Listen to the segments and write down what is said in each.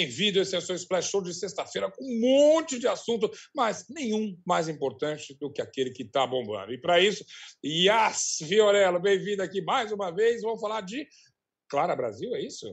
bem-vindo. Esse é seu Splash Show de sexta-feira com um monte de assunto, mas nenhum mais importante do que aquele que está bombando. E para isso, Yas Fiorello, bem-vindo aqui mais uma vez. Vamos falar de Clara Brasil, é isso?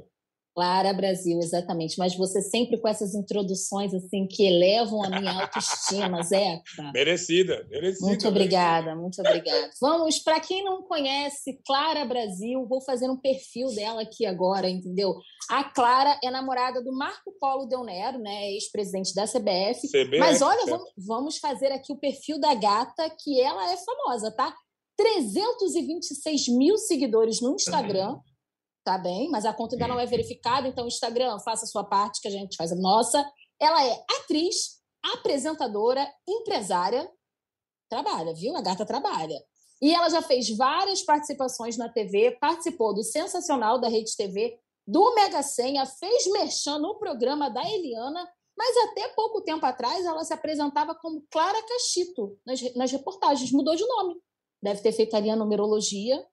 Clara Brasil, exatamente. Mas você sempre com essas introduções assim que elevam a minha autoestima, Zeca. Merecida, merecida. Muito obrigada, muito obrigada. Vamos, para quem não conhece Clara Brasil, vou fazer um perfil dela aqui agora, entendeu? A Clara é namorada do Marco Polo Del Nero, né, ex-presidente da CBF. CBF Mas olha, vamos, vamos fazer aqui o perfil da gata, que ela é famosa, tá? 326 mil seguidores no Instagram. Uhum tá bem, mas a conta ainda não é verificada, então Instagram, faça a sua parte que a gente faz a nossa. Ela é atriz, apresentadora, empresária, trabalha, viu? A gata trabalha. E ela já fez várias participações na TV, participou do Sensacional da Rede TV, do Mega Senha, fez merchan no programa da Eliana, mas até pouco tempo atrás ela se apresentava como Clara Cachito nas, nas reportagens, mudou de nome. Deve ter feito ali a numerologia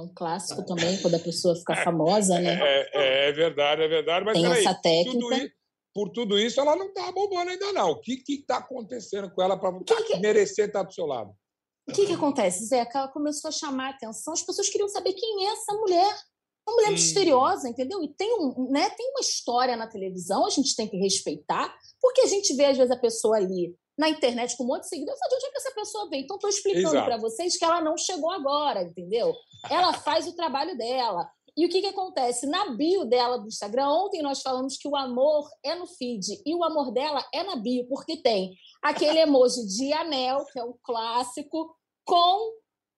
é um clássico também, quando a pessoa fica famosa, né? É, é, é verdade, é verdade. Mas Tem peraí, essa técnica. Tudo por tudo isso, ela não está bombando ainda, não. O que está acontecendo com ela para que... merecer estar do seu lado? O que, que acontece, Zeca? Ela começou a chamar a atenção, as pessoas queriam saber quem é essa mulher. Uma mulher hum. misteriosa, entendeu? E tem, um, né, tem uma história na televisão, a gente tem que respeitar, porque a gente vê, às vezes, a pessoa ali na internet com um monte de seguidores. de onde é que essa pessoa veio? Então, estou explicando para vocês que ela não chegou agora, entendeu? Ela faz o trabalho dela. E o que, que acontece? Na bio dela do Instagram, ontem nós falamos que o amor é no feed e o amor dela é na bio, porque tem aquele emoji de anel, que é um clássico, com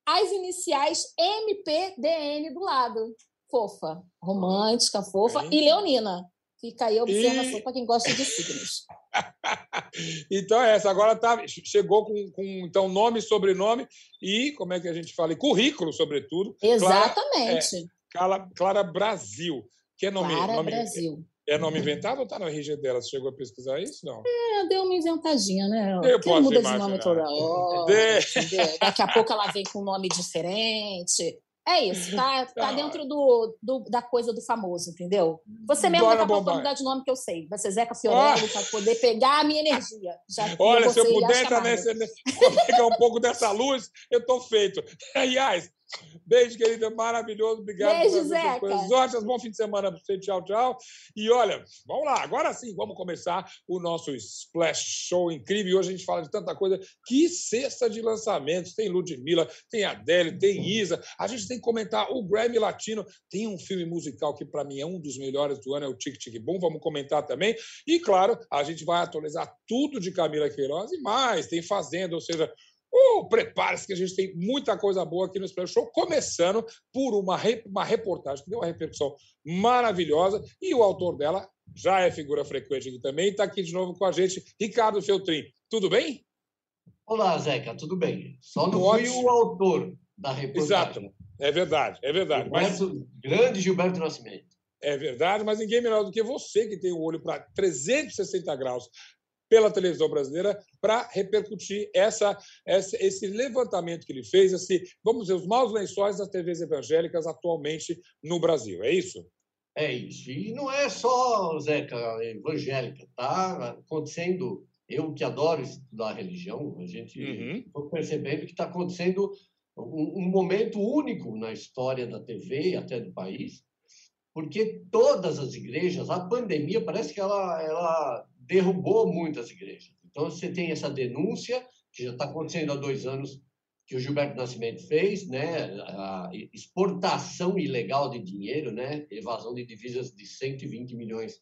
as iniciais MPDN do lado. Fofa, romântica, fofa, e leonina. Fica aí a observação e... para quem gosta de signos. então é essa. Agora tá, chegou com, com então nome, sobrenome e como é que a gente fala? E currículo, sobretudo. Exatamente. Clara, é, Clara, Clara Brasil. Que é nome, Clara nome, Brasil. É nome inventado ou está no RG dela? Você chegou a pesquisar isso? Não. É, deu uma inventadinha, né? Eu Quem muda imaginar. de nome toda hora. De... Daqui a pouco ela vem com um nome diferente. É isso, tá, tá ah. dentro do, do, da coisa do famoso, entendeu? Você mesmo Bora a pouco mudar de nome que eu sei. Vai ser Zeca Fiorello, oh. para poder pegar a minha energia. Já Olha, se eu puder entrar nessa, pegar um pouco dessa luz, eu estou feito. Aliás, Beijo, querida, maravilhoso. Obrigado Beijo, Zeca. coisas ótimas. Bom fim de semana para você. Tchau, tchau. E olha, vamos lá. Agora sim, vamos começar o nosso Splash Show incrível. E hoje a gente fala de tanta coisa. Que cesta de lançamentos. Tem Ludmilla, tem Adele, tem Isa. A gente tem que comentar o Grammy Latino. Tem um filme musical que, para mim, é um dos melhores do ano, é o Tic Tic Boom. Vamos comentar também. E, claro, a gente vai atualizar tudo de Camila Queiroz e mais. Tem Fazenda, ou seja, Uh, Prepare-se que a gente tem muita coisa boa aqui no Splash Show, começando por uma, uma reportagem que deu uma repercussão maravilhosa e o autor dela já é figura frequente aqui também. Está aqui de novo com a gente, Ricardo Feltrin. Tudo bem? Olá, Zeca, tudo bem? Só não fui o autor da reportagem. Exato, é verdade, é verdade. Gilberto, mas... Grande Gilberto Nascimento. É verdade, mas ninguém melhor do que você que tem o olho para 360 graus pela televisão brasileira para repercutir essa, essa, esse levantamento que ele fez, esse, vamos dizer, os maus lençóis das TVs evangélicas atualmente no Brasil. É isso? É isso. E não é só, Zeca, evangélica. Está acontecendo. Eu que adoro estudar religião, a gente está uhum. percebendo que está acontecendo um, um momento único na história da TV e até do país, porque todas as igrejas, a pandemia parece que ela, ela derrubou muitas igrejas. Então, você tem essa denúncia, que já está acontecendo há dois anos, que o Gilberto Nascimento fez, né? a exportação ilegal de dinheiro, né? evasão de divisas de 120 milhões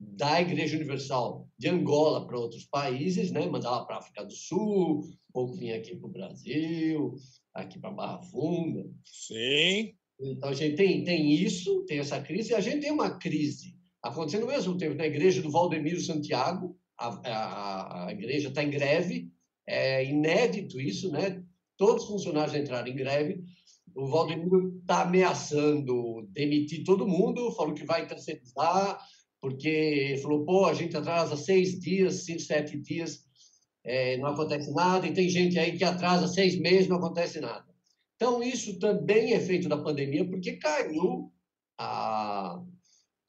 da Igreja Universal de Angola para outros países, né? mandava para a África do Sul, um pouco vinha aqui para o Brasil, aqui para Barra Funda. Sim. Então, a gente tem, tem isso, tem essa crise, e a gente tem uma crise acontecendo ao mesmo tempo na igreja do Valdemiro Santiago, a, a, a igreja está em greve, é inédito isso, né? Todos os funcionários entraram em greve. O Valdemiro está ameaçando demitir todo mundo, falou que vai terceirizar, porque falou, pô, a gente atrasa seis dias, cinco, sete dias, é, não acontece nada, e tem gente aí que atrasa seis meses, não acontece nada. Então, isso também é feito da pandemia, porque caiu a,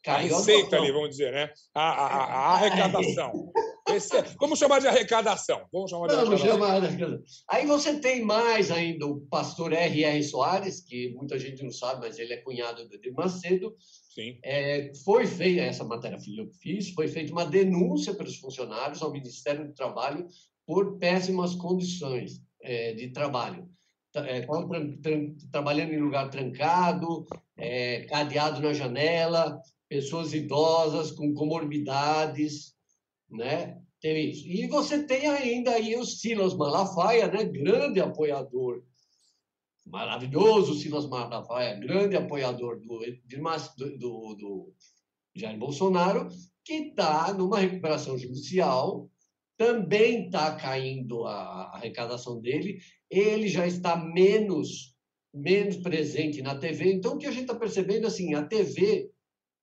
a receita ali, vamos dizer, né? A, a, a, a arrecadação. Esse, é, vamos chamar de arrecadação. Vamos chamar de vamos arrecadação. Chamar... Aí você tem mais ainda o pastor R.R. Soares, que muita gente não sabe, mas ele é cunhado do Edir Macedo. Sim. É, foi feita, essa matéria que eu fiz, foi feita uma denúncia pelos funcionários ao Ministério do Trabalho por péssimas condições é, de trabalho. É, trabalhando em lugar trancado, é, cadeado na janela, pessoas idosas com comorbidades, né? Tem isso. E você tem ainda aí o Silas Malafaia, né? Grande apoiador, maravilhoso Silas Malafaia, grande apoiador do, do, do, do Jair Bolsonaro, que está numa recuperação judicial, também está caindo a arrecadação dele, ele já está menos menos presente na TV. Então, o que a gente está percebendo, assim, a TV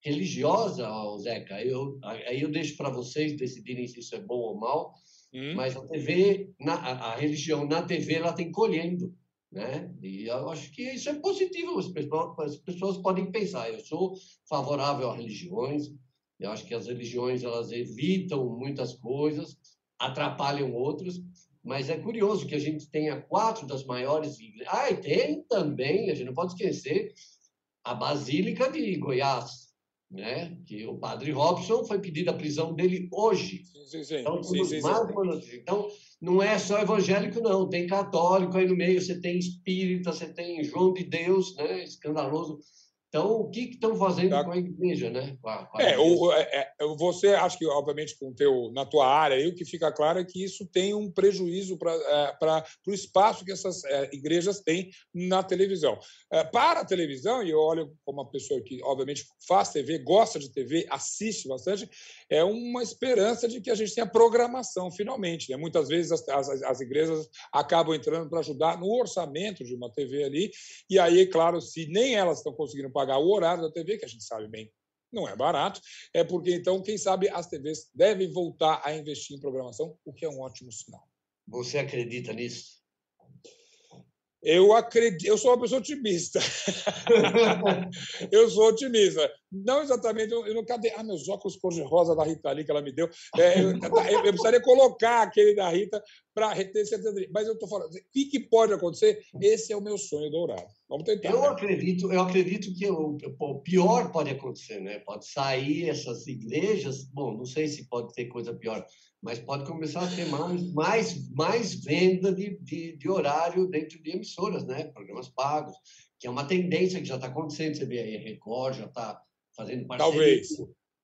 religiosa, Zeca, eu, aí eu deixo para vocês decidirem se isso é bom ou mal, hum. mas a TV, na, a, a, religião na TV, ela tem colhendo, né? E eu acho que isso é positivo, as pessoas, as pessoas podem pensar, eu sou favorável a religiões, eu acho que as religiões, elas evitam muitas coisas, atrapalham outras, mas é curioso que a gente tenha quatro das maiores igrejas. Ah, e tem também, a gente não pode esquecer, a Basílica de Goiás, né? que o padre Robson foi pedido a prisão dele hoje. Sim, sim, então, sim, sim, sim. então, não é só evangélico, não. Tem católico aí no meio, você tem espírita, você tem João de Deus, né? escandaloso. Então, o que estão fazendo tá. com a igreja, né? Com a, com a é, o, é, é, você acha que, obviamente, com teu, na tua área, aí, o que fica claro é que isso tem um prejuízo para é, o espaço que essas é, igrejas têm na televisão. É, para a televisão, e eu olho como uma pessoa que, obviamente, faz TV, gosta de TV, assiste bastante, é uma esperança de que a gente tenha programação, finalmente. Né? Muitas vezes as, as, as igrejas acabam entrando para ajudar no orçamento de uma TV ali, e aí, claro, se nem elas estão conseguindo pagar o horário da TV, que a gente sabe bem não é barato, é porque então, quem sabe, as TVs devem voltar a investir em programação, o que é um ótimo sinal. Você acredita nisso? Eu acredito, eu sou uma pessoa otimista. eu sou otimista. Não exatamente, eu, não cadê? Ah, meus óculos cor-de-rosa da Rita ali que ela me deu. É, eu, eu, eu, precisaria colocar aquele da Rita para reter certeza. Mas eu estou falando, o que, que, pode acontecer? Esse é o meu sonho dourado. Vamos tentar. Eu né? acredito, eu acredito que o, o, pior pode acontecer, né? Pode sair essas igrejas. Bom, não sei se pode ter coisa pior mas pode começar a ter mais, mais, mais venda de, de, de horário dentro de emissoras, né? Programas pagos, que é uma tendência que já está acontecendo. Você vê aí, Record já está fazendo parceria. Talvez.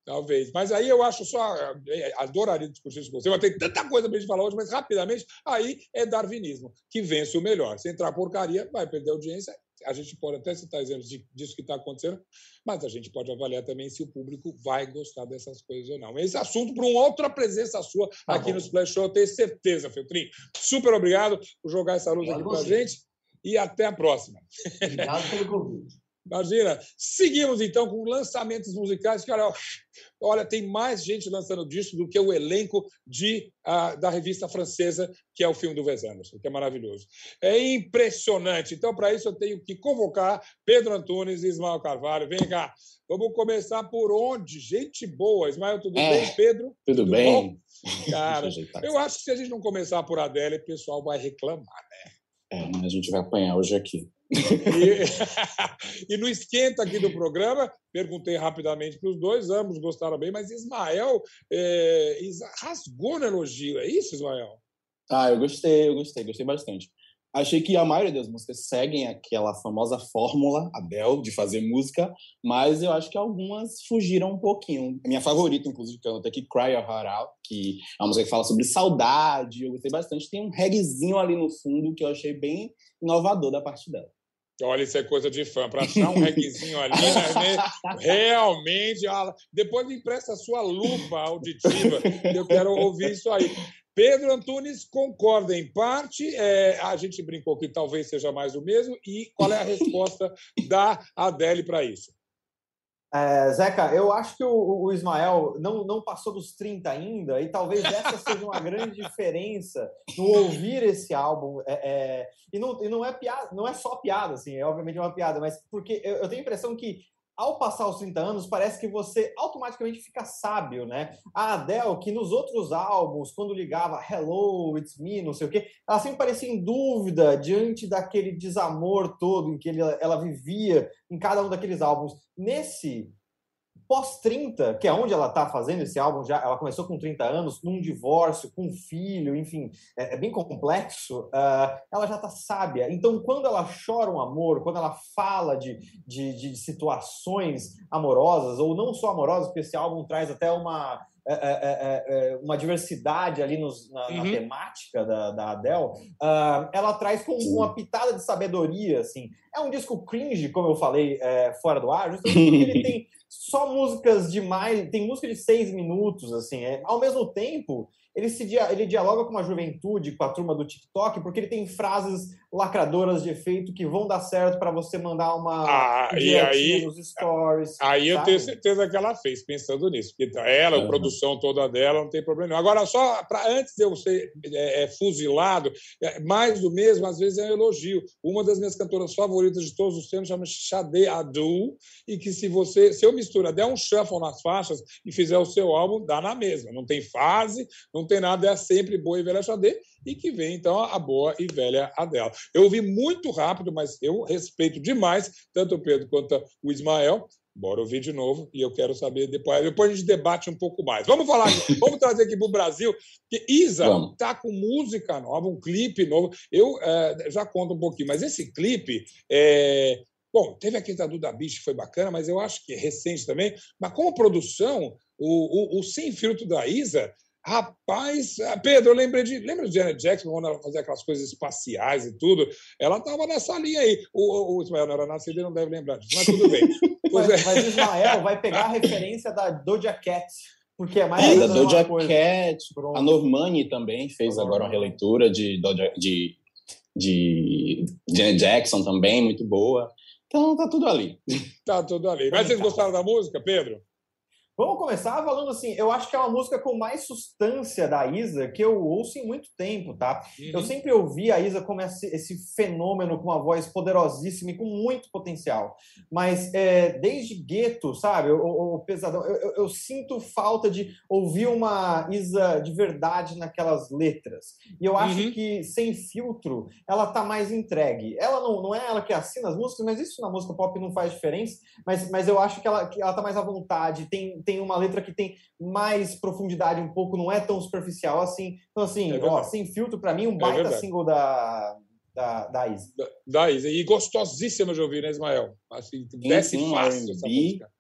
Talvez. Mas aí eu acho só. É, adoraria discutir isso com você. Vai ter tanta coisa para gente falar hoje, mas rapidamente, aí é darwinismo, que vence o melhor. Se entrar porcaria, vai perder audiência a gente pode até citar exemplos disso que está acontecendo, mas a gente pode avaliar também se o público vai gostar dessas coisas ou não. Esse assunto para uma outra presença sua tá aqui bom. no Splash Show, eu tenho certeza, Feltrin. Super obrigado por jogar essa luz aqui para a gente e até a próxima. Obrigado pelo convite. Imagina. Seguimos então com lançamentos musicais que olha, olha, tem mais gente lançando disco do que o elenco de, uh, da revista francesa, que é o filme do Wes Anderson, que é maravilhoso. É impressionante. Então, para isso, eu tenho que convocar Pedro Antunes e Ismael Carvalho. Vem cá. Vamos começar por onde? Gente boa. Ismael, tudo é, bem, Pedro? Tudo, tudo bem. Bom? Cara, eu acho que se a gente não começar por Adélia, o pessoal vai reclamar, né? É, a gente vai apanhar hoje aqui. E, e, no esquenta aqui do programa, perguntei rapidamente para os dois, ambos gostaram bem, mas Ismael é, rasgou no elogio. É isso, Ismael? Ah, eu gostei, eu gostei, gostei bastante. Achei que a maioria das músicas seguem aquela famosa fórmula, Abel, de fazer música, mas eu acho que algumas fugiram um pouquinho. A minha favorita, inclusive, que eu anotei aqui, Cry Your Heart Out, que é uma música que fala sobre saudade, eu gostei bastante. Tem um reggaezinho ali no fundo que eu achei bem inovador da parte dela. Olha, isso é coisa de fã. Para achar um requezinho ali, né? realmente. Depois me empresta a sua lupa auditiva, eu quero ouvir isso aí. Pedro Antunes concorda em parte. É, a gente brincou que talvez seja mais o mesmo. E qual é a resposta da Adele para isso? É, Zeca, eu acho que o, o, Ismael não, não passou dos 30 ainda, e talvez essa seja uma grande diferença no ouvir esse álbum. É, é, e, não, e não é piada, não é só piada, assim, é obviamente uma piada, mas porque eu, eu tenho a impressão que ao passar os 30 anos, parece que você automaticamente fica sábio, né? A Adele, que nos outros álbuns, quando ligava Hello, It's Me, não sei o quê, ela sempre parecia em dúvida diante daquele desamor todo em que ele, ela vivia em cada um daqueles álbuns. Nesse pós-30, que é onde ela está fazendo esse álbum, já ela começou com 30 anos, num divórcio, com um filho, enfim, é, é bem complexo, uh, ela já está sábia. Então, quando ela chora um amor, quando ela fala de, de, de situações amorosas, ou não só amorosas, porque esse álbum traz até uma, é, é, é, uma diversidade ali nos, na, uhum. na, temática da, da Adele, uh, ela traz com uma pitada de sabedoria, assim. É um disco cringe, como eu falei é, fora do ar, justamente porque ele tem só músicas de mais. Tem música de seis minutos, assim. É, ao mesmo tempo, ele, se, ele dialoga com uma juventude, com a turma do TikTok, porque ele tem frases lacradoras de efeito que vão dar certo para você mandar uma ah, e aí, nos stories. Aí sabe? eu tenho certeza que ela fez, pensando nisso. Porque ela, uhum. a produção toda dela, não tem problema. Agora, só para antes de eu ser é, é, fuzilado, é, mais do mesmo, às vezes é um elogio. Uma das minhas cantoras favoritas de todos os tempos chama Xade Adu, e que se você, se eu misturar, der um shuffle nas faixas e fizer o seu álbum, dá na mesma. Não tem fase, não tem nada, é sempre boa e velha Xade e que vem, então, a boa e velha Adela. Eu ouvi muito rápido, mas eu respeito demais tanto o Pedro quanto o Ismael. Bora ouvir de novo e eu quero saber depois. Depois a gente debate um pouco mais. Vamos falar, vamos trazer aqui para o Brasil, que Isa está com música nova, um clipe novo. Eu é, já conto um pouquinho, mas esse clipe é, Bom, teve a Quinta da Bicho, que foi bacana, mas eu acho que é recente também. Mas como produção, o, o, o Sem Filtro da Isa Rapaz, ah, Pedro, eu lembrei de. Lembra de Janet Jackson, quando ela fazia aquelas coisas espaciais e tudo? Ela estava nessa linha aí. O, o, Ismael não era nascido e não deve lembrar disso, mas tudo bem. mas, é. mas Ismael vai pegar a referência da Doja Cat. Porque é mais. É, da Doja Cat. A Normani também fez agora uma releitura de, Doja, de, de Janet Jackson também, muito boa. Então tá tudo ali. Tá tudo ali. Mas vocês gostaram da música, Pedro? Vamos começar falando assim, eu acho que é uma música com mais substância da Isa que eu ouço em muito tempo, tá? Uhum. Eu sempre ouvi a Isa como esse, esse, fenômeno com uma voz poderosíssima e com muito potencial. Mas é, desde Gueto, sabe, o, o, Pesadão, eu, eu, eu, sinto falta de ouvir uma Isa de verdade naquelas letras. E eu acho uhum. que sem filtro, ela tá mais entregue. Ela não, não é ela que assina as músicas, mas isso na música pop não faz diferença. Mas, mas eu acho que ela, que ela tá mais à vontade, tem tem uma letra que tem mais profundidade um pouco, não é tão superficial assim. Então, assim, é ó, sem filtro, para mim, um é baita é single da, da, da Isa. Da, da Isa. E gostosíssima de ouvir, né, Ismael? Assim, desce sim, fácil essa música.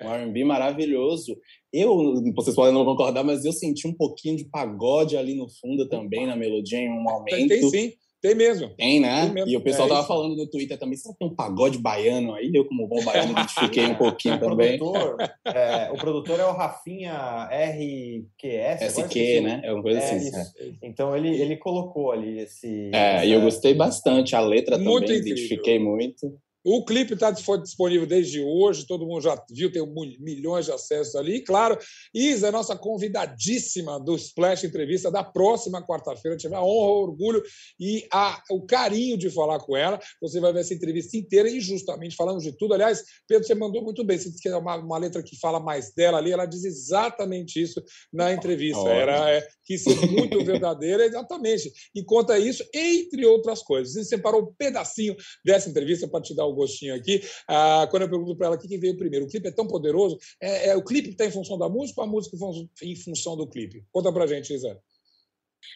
Um R&B maravilhoso. Eu, vocês podem não concordar, mas eu senti um pouquinho de pagode ali no fundo também, na melodia, em um momento. Tem, tem sim. Tem mesmo. Tem, né? Tem mesmo. E o pessoal é tava isso. falando no Twitter também, será que tem um pagode baiano aí? Eu, como bom baiano, identifiquei um pouquinho o também. Produtor, é, o produtor é o Rafinha RQS. SQ, né? É uma coisa é, assim. É. Então ele, ele colocou ali esse. É, e eu gostei bastante. A letra muito também, incrível. identifiquei muito. O clipe está disponível desde hoje, todo mundo já viu, tem milhões de acessos ali. E, claro, Isa é nossa convidadíssima do Splash Entrevista da próxima quarta-feira. Tive a honra, o orgulho e a, o carinho de falar com ela. Você vai ver essa entrevista inteira e justamente falamos de tudo. Aliás, Pedro, você mandou muito bem. Você disse que é uma, uma letra que fala mais dela ali. Ela diz exatamente isso na entrevista. Era é, que ser muito verdadeira, exatamente. E conta isso, entre outras coisas. Você separou um pedacinho dessa entrevista para te dar o gostinho aqui. Ah, quando eu pergunto para ela o que veio primeiro, o clipe é tão poderoso, é, é o clipe que está em função da música ou a música em função do clipe? Conta para gente, Isa.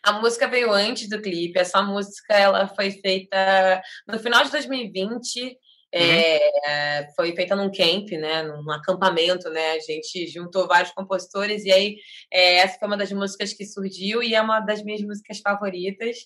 A música veio antes do clipe. Essa música ela foi feita no final de 2020 Uhum. É, foi feita num camp, né, num acampamento, né, a gente juntou vários compositores e aí é, essa foi uma das músicas que surgiu e é uma das minhas músicas favoritas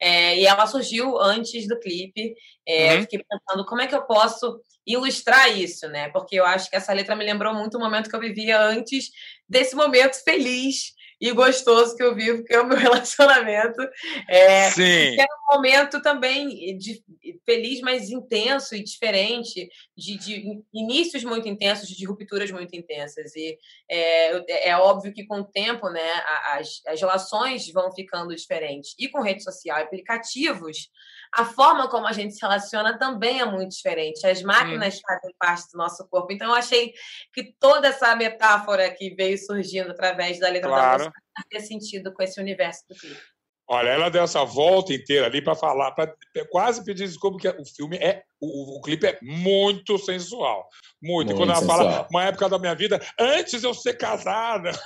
é, e ela surgiu antes do clipe, é, uhum. fiquei pensando como é que eu posso ilustrar isso, né, porque eu acho que essa letra me lembrou muito o momento que eu vivia antes desse momento feliz e gostoso que eu vivo, que é o meu relacionamento. É, Sim. Que é um momento também de, feliz, mas intenso e diferente, de, de, inícios muito intensos, de rupturas muito intensas. E é, é óbvio que com o tempo, né, as, as relações vão ficando diferentes. E com rede social, aplicativos, a forma como a gente se relaciona também é muito diferente. As máquinas hum. fazem parte do nosso corpo. Então, eu achei que toda essa metáfora que veio surgindo através da letra claro. da música faz sentido com esse universo do clipe. Olha, ela deu essa volta inteira ali para falar, para quase pedir desculpa, que o filme é. O, o, clipe é muito sensual. Muito. muito quando ela sensual. fala, uma época da minha vida, antes eu ser casada,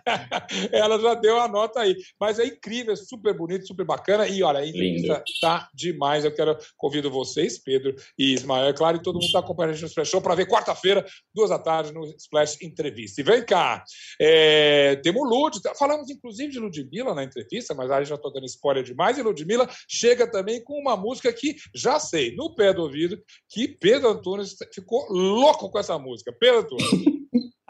ela já deu a nota aí. Mas é incrível, é super bonito, super bacana. E olha, a entrevista tá demais. Eu quero convido vocês, Pedro e Ismael, é claro, e todo mundo está acompanhando a gente no Splash Show para ver quarta-feira, duas da tarde, no Splash Entrevista. E vem cá, é, temos Lud, falamos inclusive de Ludmilla na entrevista, mas aí já estou dando spoiler demais. E Ludmilla chega também com uma música que já sei, no pé do ouvido, que Pedro Antunes ficou louco com essa música. Pedro Antunes.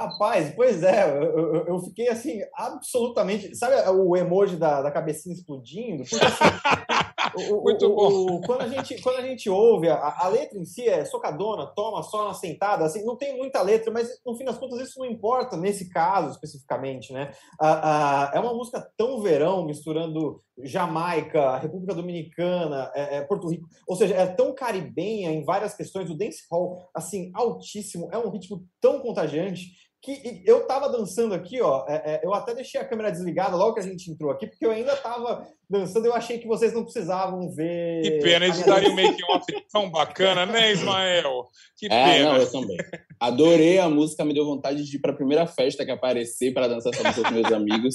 Rapaz, pois é, eu, eu, fiquei assim, absolutamente. Sabe o emoji da, da cabecinha explodindo? Porque, assim, o, Muito o, bom. O, quando, a gente, quando a gente ouve, a, a, letra em si é socadona, toma só na sentada, assim, não tem muita letra, mas no fim das contas isso não importa nesse caso especificamente, né? Ah, ah, é uma música tão verão, misturando Jamaica, República Dominicana, é, é, Porto Rico, ou seja, é tão caribenha em várias questões, o dancehall, assim, altíssimo, é um ritmo tão contagiante que eu tava dançando aqui, ó. É, é, eu até deixei a câmera desligada logo que a gente entrou aqui, porque eu ainda tava dançando, eu achei que vocês não precisavam ver. Que pena, eles daria um make-off tão bacana, né, Ismael? Que é, pena. Não, eu também. Adorei a música, me deu vontade de ir para a primeira festa que aparecer para dançar essa música com meus amigos.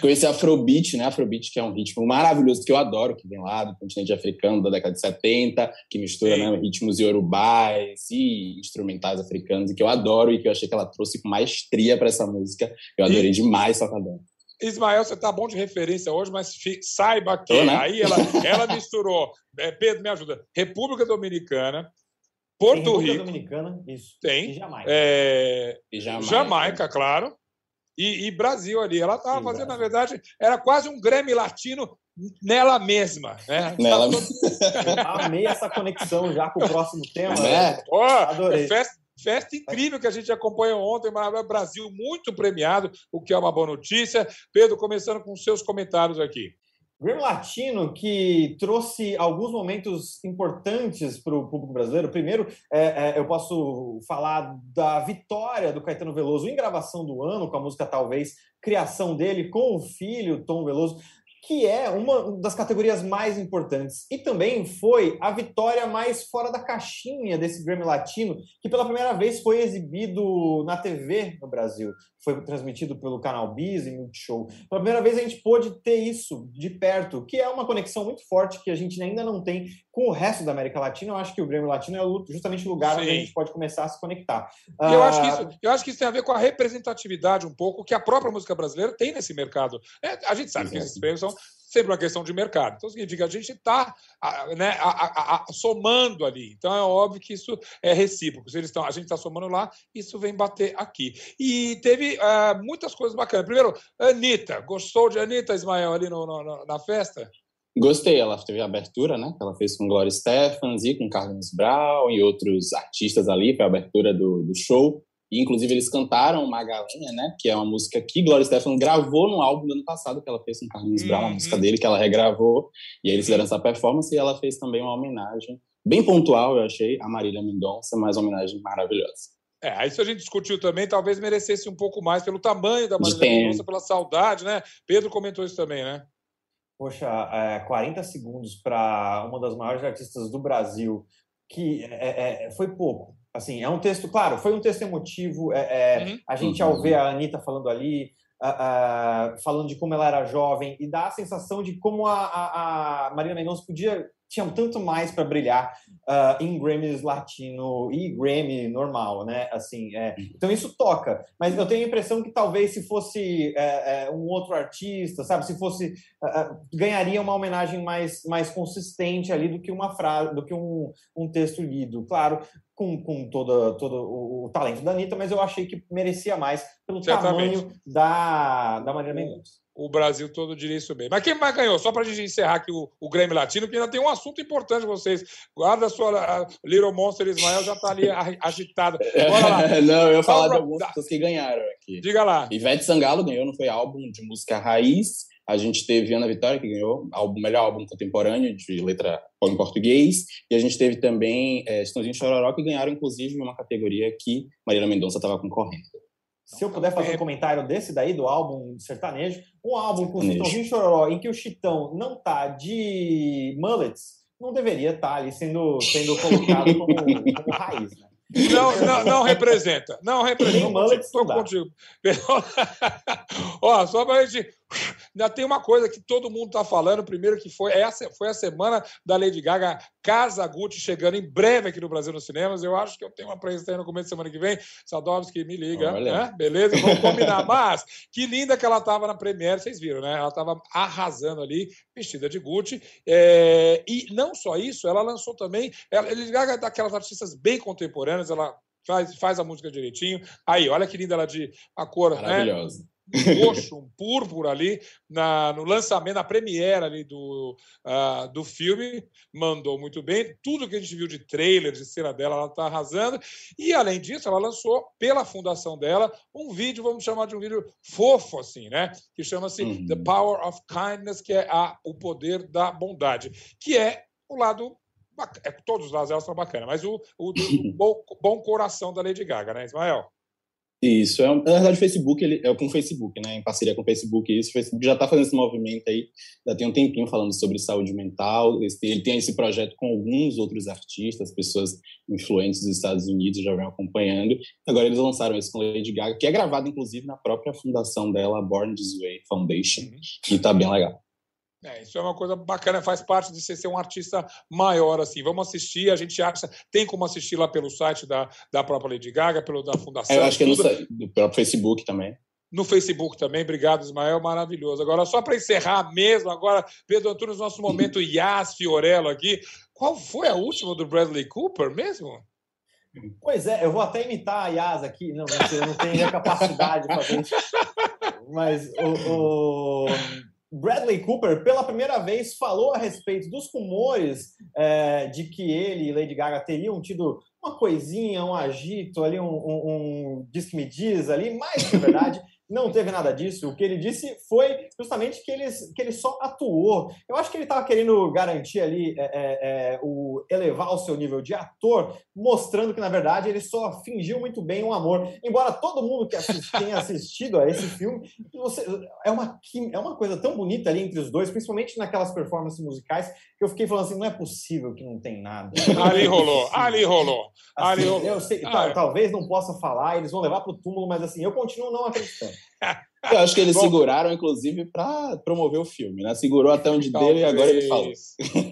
Conheci Afrobeat, né? Afrobeat, que é um ritmo maravilhoso que eu adoro, que vem lá do continente africano da década de 70, que mistura né, ritmos iorubais e instrumentais africanos, e que eu adoro e que eu achei que ela trouxe com maestria para essa música. Eu adorei e... demais Socadão. Ismael, você está bom de referência hoje, mas saiba que né? aí ela, ela misturou, é, Pedro, me ajuda, República Dominicana, Porto República Rico. Dominicana, isso. Tem. E Jamaica. É, e Jamaica. Jamaica, claro. E, e, Brasil ali. Ela estava fazendo, na verdade, era quase um Grêmio latino nela mesma. Né? Nela... Amei essa conexão já com o próximo tema. É. Oh, Adorei. Festa, Festa incrível que a gente acompanhou ontem, Brasil muito premiado, o que é uma boa notícia. Pedro, começando com seus comentários aqui. Grammy Latino que trouxe alguns momentos importantes para o público brasileiro. Primeiro, é, é, eu posso falar da vitória do Caetano Veloso em gravação do ano, com a música Talvez, criação dele com o filho Tom Veloso que é uma das categorias mais importantes. E também foi a vitória mais fora da caixinha desse Grammy Latino, que pela primeira vez foi exibido na TV no Brasil. Foi transmitido pelo canal Biz e Multishow. Pela primeira vez a gente pôde ter isso de perto, que é uma conexão muito forte que a gente ainda não tem com o resto da América Latina. Eu acho que o Grammy Latino é justamente o lugar Sim. onde a gente pode começar a se conectar. eu, acho que ah, isso, eu acho que isso tem a ver com a representatividade um pouco que a própria música brasileira tem nesse mercado. É, a gente sabe Exato. que esses prêmios são sempre uma questão de mercado. Então, significa que a gente está né, somando ali. Então, é óbvio que isso é recíproco. Se eles estão, a gente está somando lá, isso vem bater aqui. E teve uh, muitas coisas bacanas. Primeiro, Anitta. Gostou de Anitta, Ismael, ali no, no, na festa? Gostei, ela teve a abertura, né? Que ela fez com Gloria Stephens e com Carlos Brown e outros artistas ali, para a abertura do, do show. E, inclusive, eles cantaram Magalenha, né? Que é uma música que Gloria Stefan gravou no álbum do ano passado, que ela fez com Carlinhos uhum. Brown, uma música dele que ela regravou. E aí eles fizeram essa performance e ela fez também uma homenagem, bem pontual, eu achei, a Marília Mendonça, mas uma homenagem maravilhosa. É, isso a gente discutiu também, talvez merecesse um pouco mais pelo tamanho da Marília Mendonça, pela saudade, né? Pedro comentou isso também, né? Poxa, é, 40 segundos para uma das maiores artistas do Brasil, que é, é, foi pouco Assim, é um texto, claro, foi um texto emotivo. É, é uhum. A gente, ao ver a Anitta falando ali, falando de como ela era jovem, e dá a sensação de como a, a, a Marina Mendonça podia tinha tanto mais para brilhar uh, em Grammys latino e Grammy normal, né? Assim, é. Então isso toca. Mas eu tenho a impressão que talvez se fosse é, é, um outro artista, sabe? Se fosse uh, ganharia uma homenagem mais, mais consistente ali do que uma frase, do que um, um texto lido. Claro, com, com todo, todo o, o, talento da Anitta, mas eu achei que merecia mais pelo Certamente. tamanho da, da Maria Mendonça o Brasil todo diria isso bem. Mas quem mais ganhou? Só para a gente encerrar aqui o, o Grêmio Latino, que ainda tem um assunto importante vocês. Guarda a sua a Little Monster Ismael, já está ali agitada. Bora lá. não, eu ia falar de algumas pessoas que ganharam aqui. Diga lá. Ivete Sangalo ganhou, não foi álbum de música raiz. A gente teve Ana Vitória, que ganhou o melhor álbum contemporâneo de letra em português. E a gente teve também é, Estãozinho Chororó, que ganharam, inclusive, uma categoria que Marília Mendonça estava concorrendo. Se eu puder fazer um comentário desse daí, do álbum sertanejo, um álbum com o Chitãozinho Chororó, em que o Chitão não tá de mullets, não deveria estar tá ali sendo, sendo colocado como, como raiz, né? Não, não, não representa. Não representa. Estou contigo. Ó, só para a gente Ainda tem uma coisa que todo mundo está falando, primeiro que foi essa foi a semana da Lady Gaga, Casa Gucci chegando em breve aqui no Brasil nos cinemas. Eu acho que eu tenho uma presença no começo da semana que vem. Sadovski me liga, né? beleza? Vamos combinar. Mas que linda que ela estava na Premiere, vocês viram, né? Ela estava arrasando ali, vestida de Gucci. É... E não só isso, ela lançou também. Ela, Lady Gaga é daquelas artistas bem contemporâneas, ela faz, faz a música direitinho. Aí, olha que linda ela de a cor, né? Maravilhosa. Né? Um roxo, um púrpura ali na, no lançamento, na premiere ali do, uh, do filme, mandou muito bem. Tudo que a gente viu de trailer, de cena dela, ela está arrasando. E, além disso, ela lançou, pela fundação dela, um vídeo, vamos chamar de um vídeo fofo, assim, né? Que chama-se uhum. The Power of Kindness, que é a, o poder da bondade, que é o lado é, todos os lados elas são bacanas, mas o, o, o bom, bom, coração da Lady Gaga, né, Ismael? Isso, é, na verdade o Facebook, ele, é com o Facebook, né, em parceria com o Facebook, isso, o Facebook já está fazendo esse movimento aí, já tem um tempinho falando sobre saúde mental, ele tem esse projeto com alguns outros artistas, pessoas influentes dos Estados Unidos, já vem acompanhando, agora eles lançaram esse com Lady Gaga, que é gravado inclusive na própria fundação dela, Born This Way Foundation, uhum. e tá bem legal. É, isso é uma coisa bacana, faz parte de você ser um artista maior, assim. Vamos assistir, a gente acha, tem como assistir lá pelo site da, da própria Lady Gaga, pelo da Fundação. É, eu acho que é no, no próprio Facebook também. No Facebook também, obrigado, Ismael, maravilhoso. Agora, só para encerrar mesmo, agora, Pedro Antunes, nosso momento Yas Fiorello aqui. Qual foi a última do Bradley Cooper mesmo? Pois é, eu vou até imitar a Yas aqui. Não, eu não tenho a capacidade de fazer isso. Mas o, o Bradley Cooper, pela primeira vez, falou a respeito dos rumores é, de que ele e Lady Gaga teriam tido uma coisinha, um agito ali, um, um, um diz que me diz ali, mais que verdade. Não teve nada disso. O que ele disse foi justamente que ele, que ele só atuou. Eu acho que ele estava querendo garantir ali é, é, é, o elevar o seu nível de ator, mostrando que, na verdade, ele só fingiu muito bem um amor. Embora todo mundo que assist, tenha assistido a esse filme, você, é, uma, é uma coisa tão bonita ali entre os dois, principalmente naquelas performances musicais, que eu fiquei falando assim: não é possível que não tem nada. Ali rolou, ali rolou. Assim, ali rolou. Eu sei, ah, talvez não possa falar, eles vão levar para o túmulo, mas assim, eu continuo não acreditando. Yeah. Eu acho que eles Bom, seguraram, inclusive, para promover o filme, né? Segurou até onde deu e agora ele falou.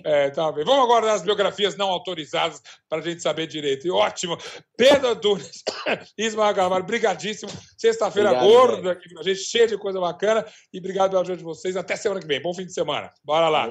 É, tá bem. Vamos agora nas biografias não autorizadas para a gente saber direito. E ótimo. Pedro Antunes, Ismael Carvalho, brigadíssimo. Sexta-feira gorda aqui a gente, cheia de coisa bacana. E obrigado pela ajuda de vocês. Até semana que vem. Bom fim de semana. Bora lá.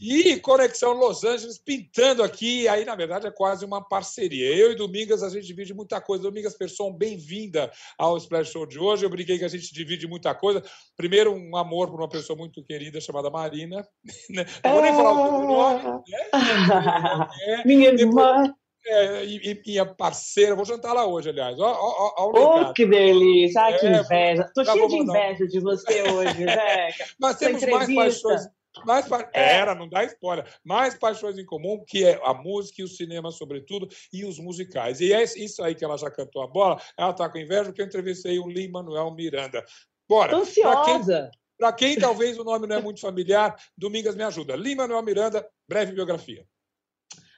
E Conexão Los Angeles pintando aqui. Aí, na verdade, é quase uma parceria. Eu e Domingas, a gente divide muita coisa. Domingas Persson, bem-vinda ao Splash Show de hoje. Eu briguei que a gente divide muita coisa. Primeiro, um amor por uma pessoa muito querida chamada Marina. Né? Não vou nem falar o nome. Né? É, Minha irmã. É, e, minha parceira, vou jantar lá hoje, aliás. Ó, ó, ó, ó oh, que delícia! Ai, que é, inveja! Tô cheia de inveja de você hoje, Zeca. Nós temos mais paixões. Mais pa... é. Era, não dá spoiler. Mais paixões em comum, que é a música e o cinema, sobretudo, e os musicais. E é isso aí que ela já cantou a bola. Ela está com inveja porque eu entrevistei o Lee Manuel Miranda. Bora. Ansiosa. Para quem, quem, talvez o nome não é muito familiar, Domingas me ajuda. Lee Manuel Miranda, breve biografia.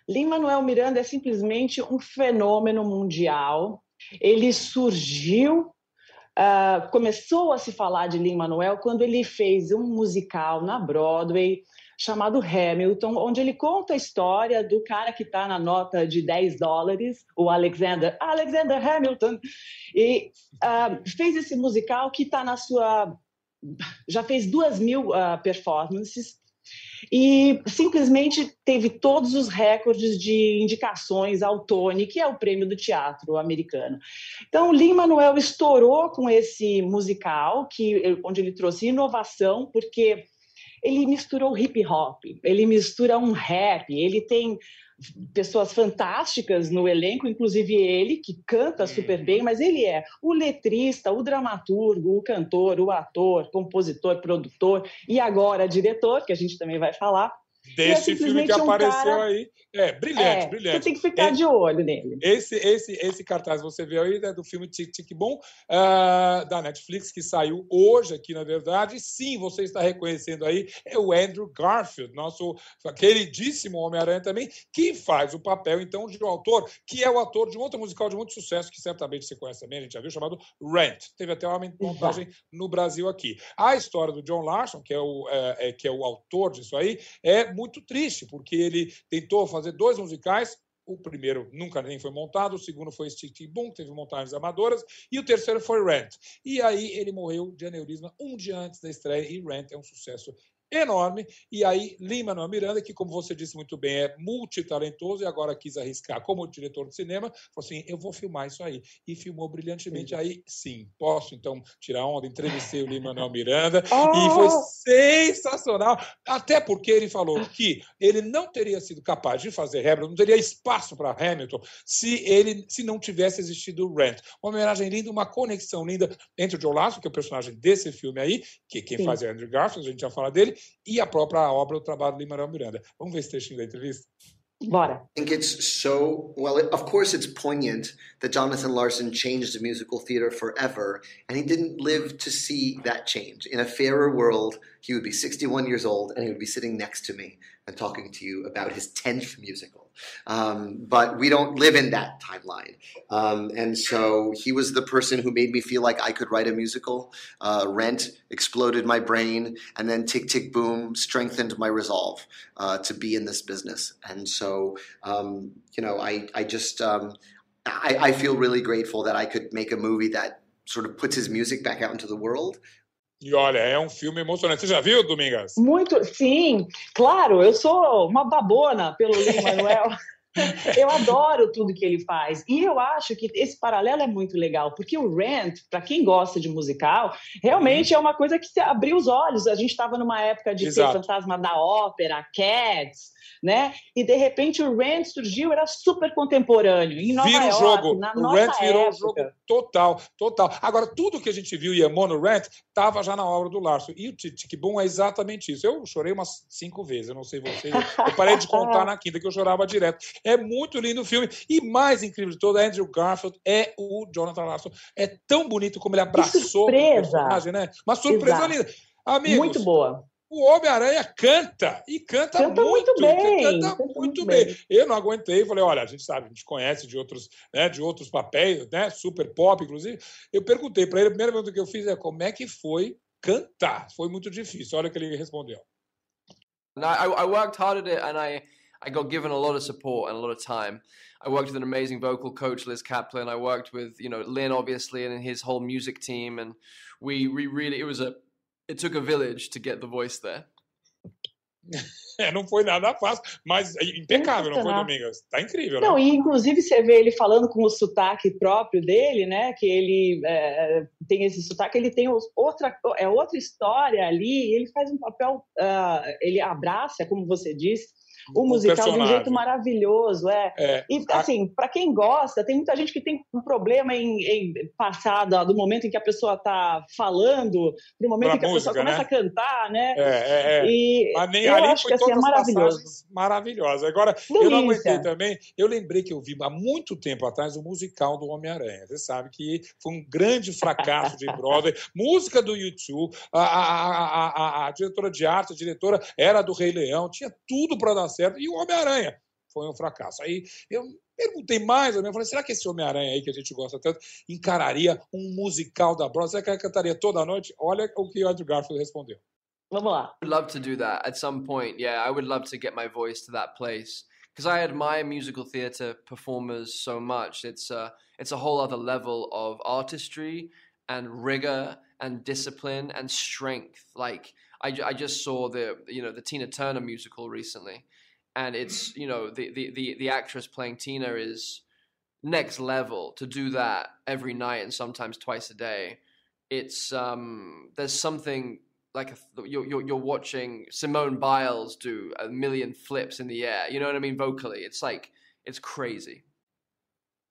Lee Manuel Miranda é simplesmente um fenômeno mundial. Ele surgiu Uh, começou a se falar de Lin Manuel quando ele fez um musical na Broadway chamado Hamilton, onde ele conta a história do cara que está na nota de 10 dólares, o Alexander, Alexander Hamilton, e uh, fez esse musical que está na sua... já fez duas mil uh, performances, e simplesmente teve todos os recordes de indicações ao Tony, que é o prêmio do teatro americano. Então, Lin-Manuel estourou com esse musical, que, onde ele trouxe inovação, porque ele misturou hip hop, ele mistura um rap, ele tem pessoas fantásticas no elenco, inclusive ele, que canta super bem, mas ele é o letrista, o dramaturgo, o cantor, o ator, compositor, produtor e agora diretor, que a gente também vai falar. Desse é filme que um apareceu cara... aí. É, brilhante, é, brilhante. Você tem que ficar de olho nele. Esse, esse, esse cartaz você vê aí né, do filme Tic Tic Bom, uh, da Netflix, que saiu hoje aqui, na verdade. Sim, você está reconhecendo aí, é o Andrew Garfield, nosso queridíssimo Homem-Aranha também, que faz o papel, então, de um autor que é o ator de um outro musical de muito sucesso, que certamente você conhece também, a gente já viu, chamado Rent. Teve até uma montagem no Brasil aqui. A história do John Larson, que é o, é, é, que é o autor disso aí, é muito triste, porque ele tentou fazer dois musicais. O primeiro nunca nem foi montado, o segundo foi Stick Boom, teve montagens amadoras, e o terceiro foi Rent. E aí ele morreu de aneurisma um dia antes da estreia, e Rent é um sucesso enorme. E aí, Lima Manuel Miranda, que, como você disse muito bem, é multitalentoso e agora quis arriscar como diretor de cinema, falou assim: eu vou filmar isso aí. E filmou brilhantemente. Sim. Aí, sim, posso então tirar onda. Entrevistei o Lima Manuel Miranda oh! e foi sensacional. Até porque ele falou que ele não teria sido capaz de fazer Hamilton, não teria espaço para Hamilton se ele se não tivesse existido o Rent. Uma homenagem linda, uma conexão linda entre o Joe Lasso, que é o personagem desse filme aí, que quem sim. faz é Andrew Garfield, a gente já fala dele, e a própria obra, o trabalho de Lima Miranda. Vamos ver esse trechinho da entrevista? Bora. I think it's so well. It, of course, it's poignant that Jonathan Larson changed the musical theater forever, and he didn't live to see that change. In a fairer world, he would be 61 years old, and he would be sitting next to me and talking to you about his 10th musical. Um, but we don't live in that timeline. Um, and so he was the person who made me feel like I could write a musical. Uh, Rent exploded my brain, and then Tick Tick Boom strengthened my resolve uh, to be in this business. And so, um, you know, I, I just, um, I, I feel really grateful that I could make a movie that sort of puts his music back out into the world E olha, é um filme emocionante. Você já viu, Domingas? Muito, sim. Claro, eu sou uma babona pelo Lin Manuel. eu adoro tudo que ele faz. E eu acho que esse paralelo é muito legal, porque o Rent, para quem gosta de musical, realmente uhum. é uma coisa que abriu os olhos. A gente estava numa época de Exato. ter Fantasma da Ópera, Cats, né? E de repente o Rent surgiu, era super contemporâneo em Nova Vira York, jogo. na o nossa Rent virou época. jogo total, total. Agora tudo que a gente viu e amou no Rent estava já na obra do Larson. E o Boom é exatamente isso. Eu chorei umas cinco vezes, eu não sei você. Eu parei de contar na quinta que eu chorava direto. É muito lindo o filme e mais incrível de todo, Andrew Garfield é o Jonathan Larson. É tão bonito como ele abraçou o personagem, né? Uma surpresa Exato. linda. Amigos, muito boa. O Homem-Aranha canta e canta, canta muito, muito bem. Canta, canta muito, muito bem. bem. Eu não aguentei, falei, olha, a gente sabe, a gente conhece de outros, né, de outros papéis, né, super pop, inclusive. Eu perguntei para ele, a primeira pergunta que eu fiz é como é que foi cantar? Foi muito difícil. Olha o que ele respondeu. I, I worked hard at it and I, I got given a lot of support and a lot of time. I worked with an amazing vocal coach, Liz Kaplan. I worked with, you know, Lynn, obviously, and his whole music team. And we, we really, it was a it took a village to get the voice there. É, não foi nada fácil, mas é impecável, não foi, Domingas? Tá incrível, Não, né? e inclusive você vê ele falando com o sotaque próprio dele, né? Que ele é, tem esse sotaque, ele tem outra, é outra história ali, ele faz um papel, uh, ele abraça, como você disse, o musical de um jeito maravilhoso, é. é. E assim, para quem gosta, tem muita gente que tem um problema em, em passar do, do, momento em que a pessoa está falando para o momento pra em que música, a pessoa começa né? a cantar, né? É, é, é. E Mas nem, eu acho que assim, é maravilhoso. Maravilhosa. Agora, Delícia. eu não aguentei também, eu lembrei que eu vi há muito tempo atrás o musical do Homem-Aranha. Você sabe que foi um grande fracasso de Broadway. Música do YouTube, a, a, a, a, a diretora de arte, a diretora era do Rei Leão, tinha tudo para dar certo. E o Homem-Aranha foi um fracasso. Aí eu perguntei mais menos, falei, será que esse Homem-Aranha aí que a gente gosta tanto encararia um musical da Broadway? Será que ele cantaria toda a noite? Olha o que o Andrew Garfield respondeu. Vamos lá. I would love to do that at some point. Yeah, I would love to get my voice to that place because I admire musical theater performers so much. It's a, it's a whole other level of artistry and rigor and discipline and strength. Like I, I just saw the you know the Tina Turner musical recently, and it's you know the the the, the actress playing Tina is next level to do that every night and sometimes twice a day. It's um there's something like a, you're, you're you're watching Simone Biles do a million flips in the air. You know what I mean? Vocally, it's like it's crazy.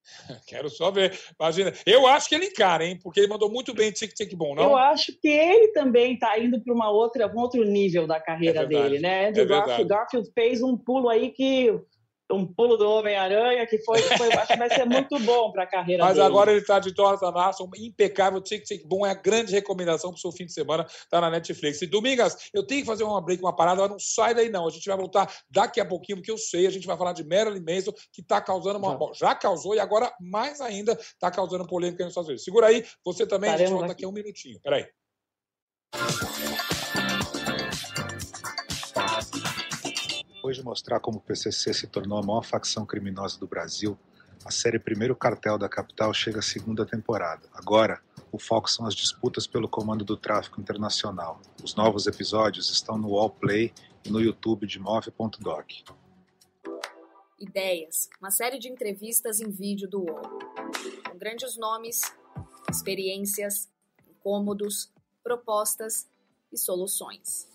Quero só ver. Imagina. Eu acho que ele encara, hein? Porque ele mandou muito bem Tic Tic Bom, não? Eu acho que ele também está indo para uma outra, um outro nível da carreira É dele, né? é Andrew verdade. Garfield, Garfield fez um pulo aí que um pulo do Homem-Aranha que foi, foi acho que vai ser muito bom para a carreira Mas dele. agora ele está de Jonathan Larson, impecável, Tic Tic Boom, é a grande recomendação para o seu fim de semana, tá na Netflix. E Domingas, eu tenho que fazer uma break, uma parada, mas não sai daí não. A gente vai voltar daqui a pouquinho, porque eu sei, a gente vai falar de Marilyn Manson, que está causando uma... Bom, já causou e agora mais ainda está causando polêmica nos Estados Unidos. Segura aí, você também, a gente volta aqui. daqui a um minutinho. Peraí. Depois de mostrar como o PCC se tornou a maior facção criminosa do Brasil, a série Primeiro Cartel da Capital chega à segunda temporada. Agora, o foco são as disputas pelo comando do tráfico internacional. Os novos episódios estão no Wallplay e no YouTube de Move.doc. Ideias, uma série de entrevistas em vídeo do UOL, com grandes nomes, experiências, incômodos, propostas e soluções.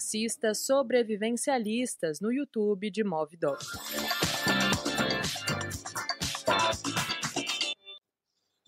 Assista Sobrevivencialistas no YouTube de Movidoc.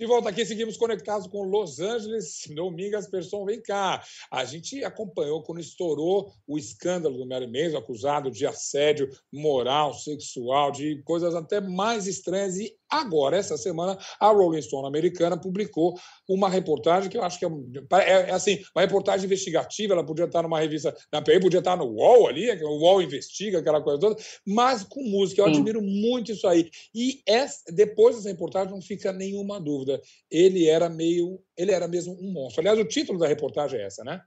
De volta aqui, seguimos conectados com Los Angeles. Domingas Persson, vem cá. A gente acompanhou quando estourou o escândalo do Mary Manson, acusado de assédio moral, sexual, de coisas até mais estranhas. E agora, essa semana, a Rolling Stone americana publicou uma reportagem que eu acho que é, é, é assim, uma reportagem investigativa. Ela podia estar numa revista na PI, podia estar no UOL ali, o UOL investiga, aquela coisa toda, mas com música. Eu Sim. admiro muito isso aí. E essa, depois dessa reportagem não fica nenhuma dúvida. Ele era meio. Ele era mesmo um monstro. Aliás, o título da reportagem é essa, né?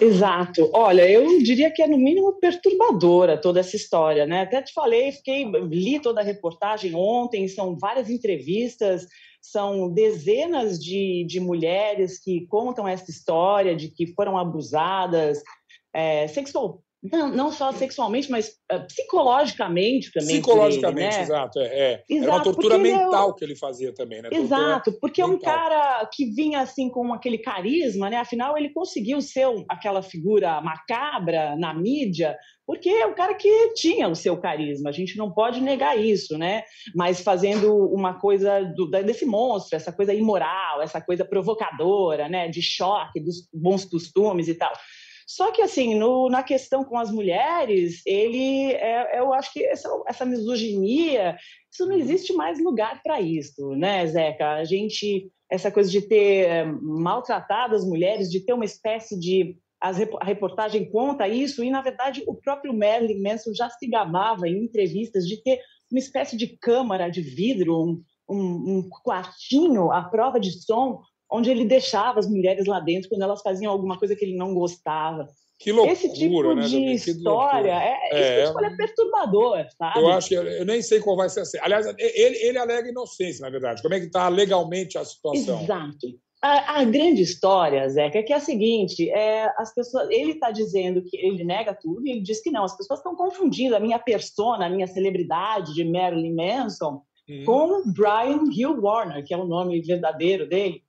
Exato. Olha, eu diria que é no mínimo perturbadora toda essa história, né? Até te falei, fiquei, li toda a reportagem ontem, são várias entrevistas, são dezenas de, de mulheres que contam essa história de que foram abusadas é, sexual, não, não só sexualmente, mas uh, psicologicamente também. Psicologicamente, ele, né? exato. É, é. Era uma Exato, tortura é mental que ele fazia também, né? Tortura Exato, porque é um cara que vinha assim com aquele carisma, né? Afinal, ele conseguiu ser aquela figura macabra na mídia, porque é um cara que tinha o seu carisma. A gente não pode negar isso, né? Mas fazendo uma coisa do- desse monstro, essa coisa imoral, essa coisa provocadora, né? De choque dos bons costumes e tal. Só que, assim, no- na questão com as mulheres, ele, é, eu acho que essa, essa misoginia, isso não existe mais lugar para isso, né, Zeca? A gente, essa coisa de ter eh, maltratado as mulheres, de ter uma espécie de. As, a reportagem conta isso, e, na verdade, o próprio Marilyn Manson já se gabava em entrevistas de ter uma espécie de câmara de vidro, um, um, um quartinho à prova de som, onde ele deixava as mulheres lá dentro quando elas faziam alguma coisa que ele não gostava. Que loucura, Esse tipo né, de história é, É, esse tipo de história é perturbador, sabe? Eu acho que eu nem sei qual vai ser a senha. Aliás, ele, ele alega inocência, na verdade. Como é que está legalmente a situação? Exato. A, a grande história, Zeca, é que é a seguinte: é, as pessoas, ele está dizendo que ele nega tudo e ele diz que não. As pessoas estão confundindo a minha persona, a minha celebridade de Marilyn Manson Uhum. com Brian Hill Warner, que é o nome verdadeiro dele.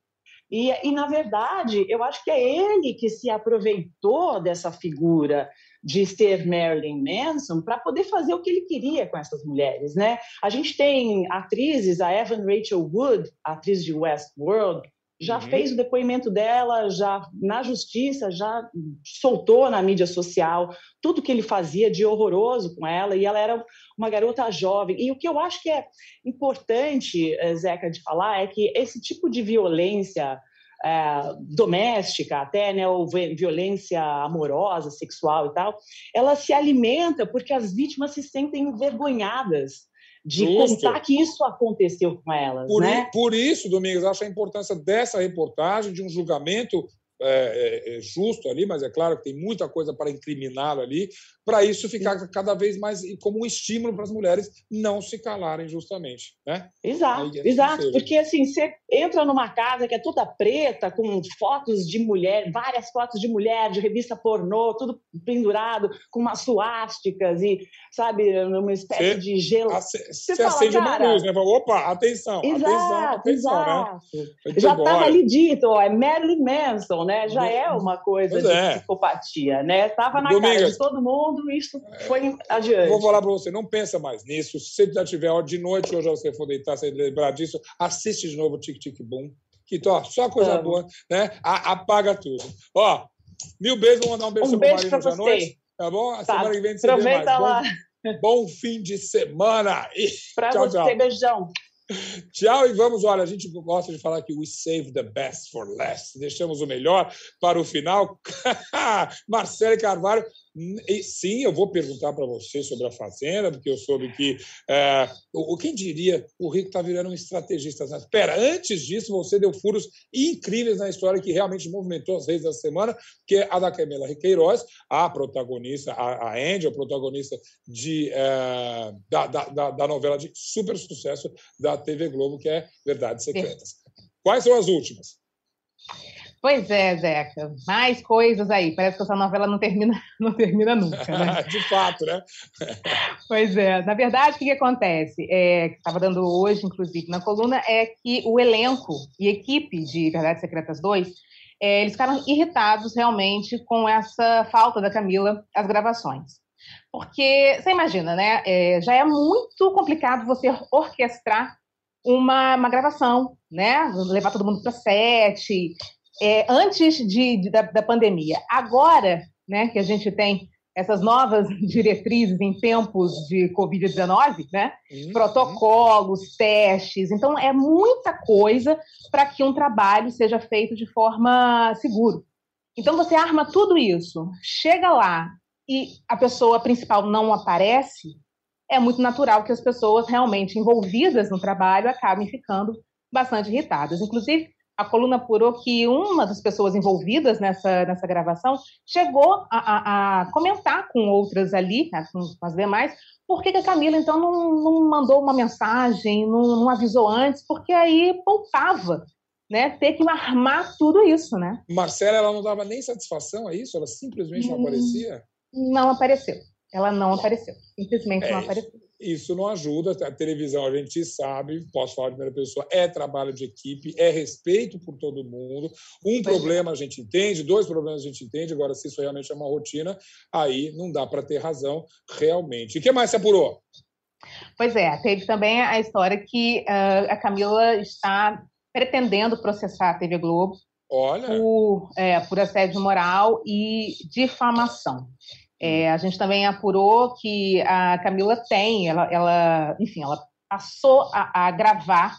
E, e, na verdade, eu acho que é ele que se aproveitou dessa figura de ser Marilyn Manson para poder fazer o que ele queria com essas mulheres, né? A gente tem atrizes, a Evan Rachel Wood, atriz de Westworld, já Uhum. fez o depoimento dela, já na justiça, já soltou na mídia social tudo que ele fazia de horroroso com ela, e ela era uma garota jovem. E o que eu acho que é importante, eh, Zeca, de falar é que esse tipo de violência é, doméstica até, né, ou violência amorosa, sexual e tal, ela se alimenta porque as vítimas se sentem envergonhadas de Justo. contar que isso aconteceu com elas. Por, né? por isso, Domingos, acho a importância dessa reportagem, de um julgamento é, é, é, justo ali, mas é claro que tem muita coisa para incriminá-lo ali, para isso ficar cada vez mais como um estímulo para as mulheres não se calarem justamente, né? Exato, é exato, porque assim, você entra numa casa que é toda preta, com fotos de mulher, várias fotos de mulher, de revista pornô, tudo pendurado, com umas suásticas e, sabe, numa espécie cê, de gelo. Você acende uma luz, né? Opa, atenção, exato, atenção, atenção, né? exato. né? Já estava ali dito, ó, é Marilyn Manson, né? Já é uma coisa pois de é. psicopatia, né? Estava na Domingas, cara de todo mundo isso foi adiante. Vou falar para você, não pensa mais nisso. Se você já tiver de noite, hoje você for deitar, você lembrar disso, assiste de novo o Tic Tic Boom. Que ó, só coisa boa, né? A, apaga tudo. Ó, mil beijos, vou mandar um beijo um para o Marino à noite. Tá bom? A tá. semana que vem você Aproveita mais. lá. Bom, bom fim de semana. Para você, tchau. beijão. Tchau e vamos, olha, a gente gosta de falar que we save the best for last. Deixamos o melhor para o final. Marcelo Carvalho, e, sim, eu vou perguntar para você sobre a Fazenda, porque eu soube que. É, o, quem diria, o Rico está virando um estrategista. Espera, antes disso, você deu furos incríveis na história que realmente movimentou as redes da semana, que é a da Camila Riqueiroz, a protagonista, a, a Andy, a protagonista de, é, da, da, da novela de super sucesso da TV Globo, que é Verdades Secretas. Quais são as últimas? Pois é, Zeca. Mais coisas aí. Parece que essa novela não termina, não termina nunca, né? De fato, né? pois é. Na verdade, o que, acontece? É, que estava dando hoje, inclusive, na coluna, é que o elenco e equipe de Verdades Secretas 2 é, eles ficaram irritados realmente com essa falta da Camila às gravações. Porque, você imagina, né? É, já é muito complicado você orquestrar uma, uma gravação, né? Levar todo mundo para set, é, antes de, de da, da, pandemia. Agora, né, que a gente tem essas novas diretrizes em tempos de Covid-19, né? Uhum. Protocolos, testes. Então, é muita coisa para que um trabalho seja feito de forma segura. Então, você arma tudo isso, chega lá e a pessoa principal não aparece, é muito natural que as pessoas realmente envolvidas no trabalho acabem ficando bastante irritadas. Inclusive, a coluna apurou que uma das pessoas envolvidas nessa, nessa gravação chegou a, a, a comentar com outras ali, né, com, as demais, por que, que a Camila, então, não, não mandou uma mensagem, não, não, avisou antes, porque aí poupava né, ter que armar tudo isso, né? Marcela, ela não dava nem satisfação a isso? Ela simplesmente não hum, aparecia? Não apareceu. Ela não apareceu. Simplesmente é, não apareceu isso não ajuda. A televisão, a gente sabe, posso falar de primeira pessoa, é trabalho de equipe, é respeito por todo mundo. Um problema a gente entende, dois problemas a gente entende. Agora, se isso realmente é uma rotina, aí não dá para ter razão realmente. O que mais se apurou? Pois é, teve também a história que uh, a Camila está pretendendo processar a TV Globo Olha. Por, é, por assédio moral e difamação. É, a gente também apurou que a Camila tem, ela, ela enfim, ela passou a, a gravar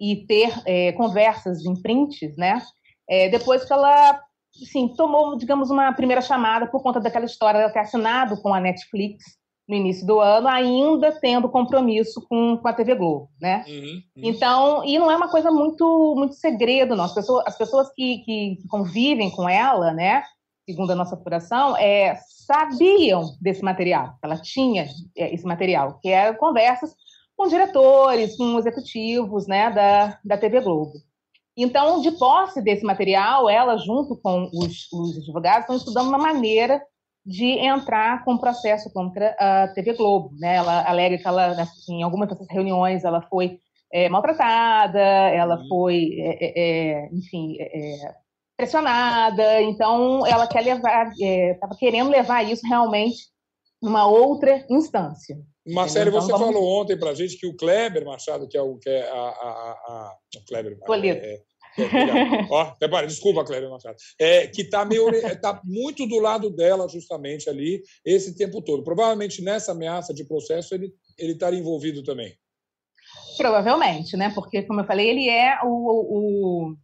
e ter é, conversas em prints, né? É, depois que ela, assim, tomou, digamos, uma primeira chamada por conta daquela história de ter assinado com a Netflix no início do ano, ainda tendo compromisso com, com a TV Globo, né? Uhum, uhum. Então, e não é uma coisa muito muito segredo, não. As pessoas, as pessoas que, que, que convivem com ela, né? Segundo a nossa apuração, é, sabiam desse material, ela tinha é, esse material, que era conversas com diretores, com executivos né, da, da TV Globo. Então, de posse desse material, ela, junto com os, os advogados, estão estudando uma maneira de entrar com processo contra a TV Globo. Né? Ela alega que ela, em algumas dessas reuniões, ela foi é, maltratada, ela uhum. foi, é, é, é enfim, é, pressionada, então ela quer levar, estava é, querendo levar isso realmente numa outra instância. Marcelo, então, você vamos... falou ontem para a gente que o Kleber Machado, que é o que é a, a, a, a o Kleber, Toledo. É, é, ó, desculpa, Kleber Machado, é, que está meio, tá muito do lado dela justamente ali esse tempo todo. Provavelmente nessa ameaça de processo ele ele estaria envolvido também. Provavelmente, né? Porque como eu falei, ele é o, o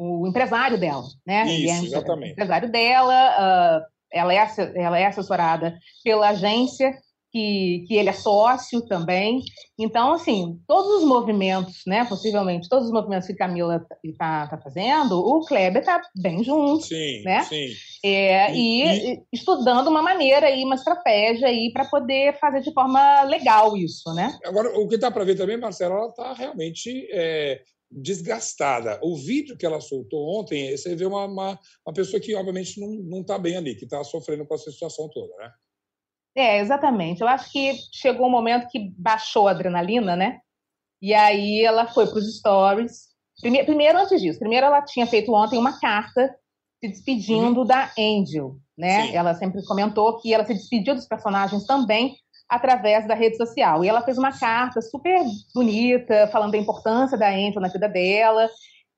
o empresário dela, né? Isso, é exatamente. O empresário dela, uh, ela, é, ela é assessorada pela agência que, que ele é sócio também. Então, assim, todos os movimentos, né, possivelmente, todos os movimentos que Camila está tá fazendo, o Kleber está bem junto, sim, né? Sim. É, e, e, estudando uma maneira aí, uma estratégia aí para poder fazer de forma legal isso, né? Agora, o que dá para ver também, Marcela, ela está realmente é, desgastada. O vídeo que ela soltou ontem, você vê uma, uma, uma pessoa que, obviamente, não está bem ali, que está sofrendo com essa situação toda, né? É, exatamente. Eu acho que chegou um momento que baixou a adrenalina, né? E aí ela foi para os stories. Primeiro, primeiro, antes disso, primeiro ela tinha feito ontem uma carta se despedindo uhum. da Angel, né? Sim. Ela sempre comentou que ela se despediu dos personagens também através da rede social. E ela fez uma carta super bonita, falando da importância da Angel na vida dela,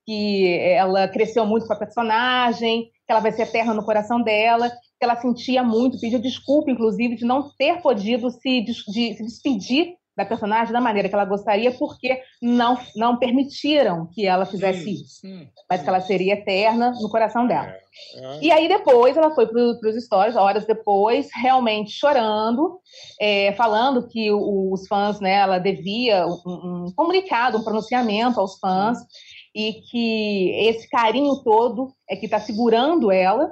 que ela cresceu muito com a personagem, que ela vai ser eterna no coração dela que ela sentia muito, pediu desculpa, inclusive, de não ter podido se, de, se despedir da personagem da maneira que ela gostaria, porque não, não permitiram que ela fizesse sim, isso. Sim, mas sim. que ela seria eterna no coração dela. É, é. E aí depois ela foi para os stories, horas depois, realmente chorando, é, falando que os fãs, né, ela devia um, um, comunicado, um pronunciamento aos fãs, e que esse carinho todo é que está segurando ela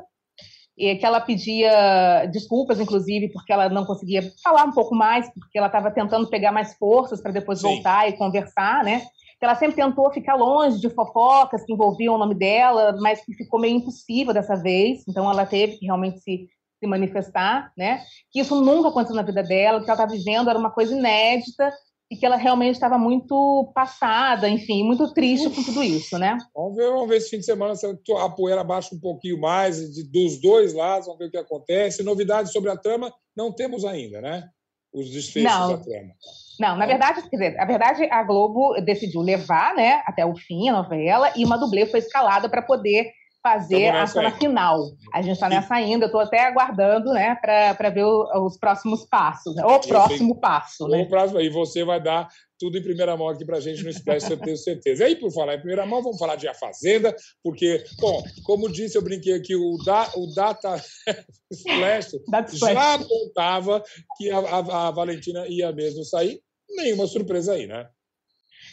e que ela pedia desculpas, inclusive, porque ela não conseguia falar um pouco mais, porque ela estava tentando pegar mais forças para depois Sim. voltar e conversar, né? Ela sempre tentou ficar longe de fofocas que envolviam o nome dela, mas que ficou meio impossível dessa vez. Então, ela teve que realmente se, se manifestar, né? Que isso nunca aconteceu na vida dela, o que ela estava vivendo era uma coisa inédita e que ela realmente estava muito passada, enfim, muito triste com tudo isso, né? Vamos ver, vamos ver esse fim de semana se a poeira baixa um pouquinho mais de, dos dois lados, vamos ver o que acontece. Novidades sobre a trama não temos ainda, né? Os desfechos não. da trama. Não, na verdade, quer dizer, a verdade, a Globo decidiu levar, né, até o fim a novela e uma dublê foi escalada para poder fazer a cena final. A gente está nessa ainda, eu estou até aguardando né, para ver o, os próximos passos, né? o próximo sei, passo. Né? O próximo, e você vai dar tudo em primeira mão aqui para a gente no Splash, eu tenho certeza. E aí, por falar em primeira mão, vamos falar de A Fazenda, porque, bom, como disse, eu brinquei aqui, o, da, o Data Splash já apontava que a, a, a Valentina ia mesmo sair. Nenhuma surpresa aí, né?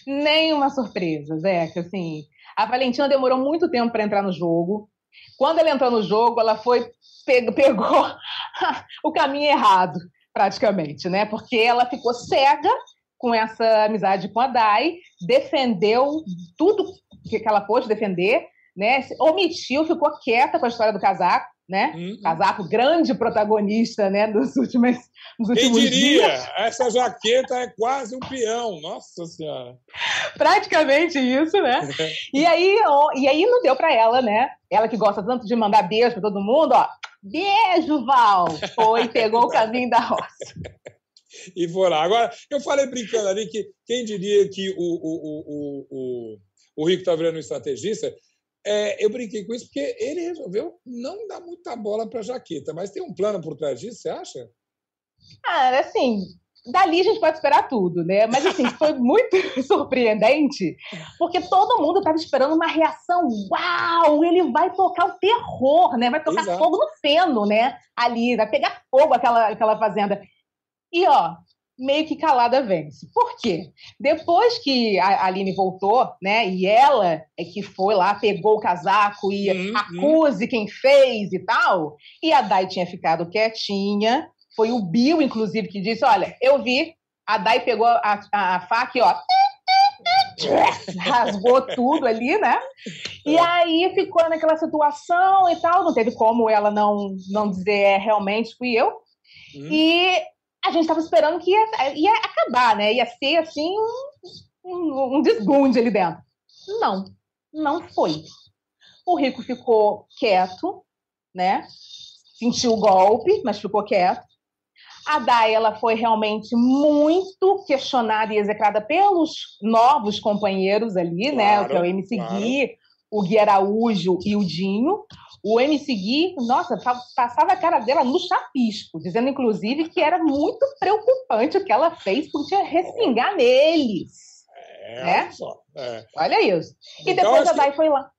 Nenhuma surpresa, Zeca, assim a Valentina demorou muito tempo para entrar no jogo. Quando ela entrou no jogo, ela foi pegou o caminho errado, praticamente, né? Porque ela ficou cega com essa amizade com a Dai, defendeu tudo que ela pôde defender, né? Omitiu, ficou quieta com a história do casaco, né? Uhum. Casaco grande protagonista, né? Dos últimos, dos últimos Quem diria? dias. Essa jaqueta é quase um peão, nossa senhora. Praticamente isso, né? e aí, ó, e aí não deu para ela, né? Ela que gosta tanto de mandar beijo para todo mundo, ó. Beijo, Val! Foi, pegou o caminho da roça. e foi lá. Agora, eu falei brincando ali que quem diria que o, o, o, o, o Rico está virando um estrategista, é, eu brinquei com isso porque ele resolveu não dar muita bola para a jaqueta, mas tem um plano por trás disso, você acha? Ah, assim, dali a gente pode esperar tudo, né? Mas assim, foi muito surpreendente, porque todo mundo estava esperando uma reação. Uau, ele vai tocar o terror, né? Vai tocar Exato. fogo no feno, né? Ali, vai pegar fogo aquela, aquela fazenda. E ó, meio que calada vence. Por quê? Depois que a Aline voltou, né, e ela é que foi lá, pegou o casaco e uhum, acuse quem fez e tal, e a Dai tinha ficado quietinha, foi o Bill, inclusive, que disse, olha, eu vi, a Dai pegou a, a, a faca e, ó, rasgou tudo ali, né? E aí ficou naquela situação e tal, não teve como ela não, não dizer é, realmente fui eu. Hum. E a gente estava esperando que ia, ia, acabar, né? Ia ser assim um, um, desbunde ali dentro. Não, não foi. O Rico ficou quieto, né? Sentiu o golpe, mas ficou quieto. A Dai, ela foi realmente muito questionada e execrada pelos novos companheiros ali, claro, né? O que é o MC claro. Gui, o Gui Araújo e o Dinho. O MC Gui, nossa, passava a cara dela no chapisco, dizendo inclusive que era muito preocupante o que ela fez, porque ia respingar neles. É, né? olha só. É. Olha isso. E então, depois a Dai que... foi lá.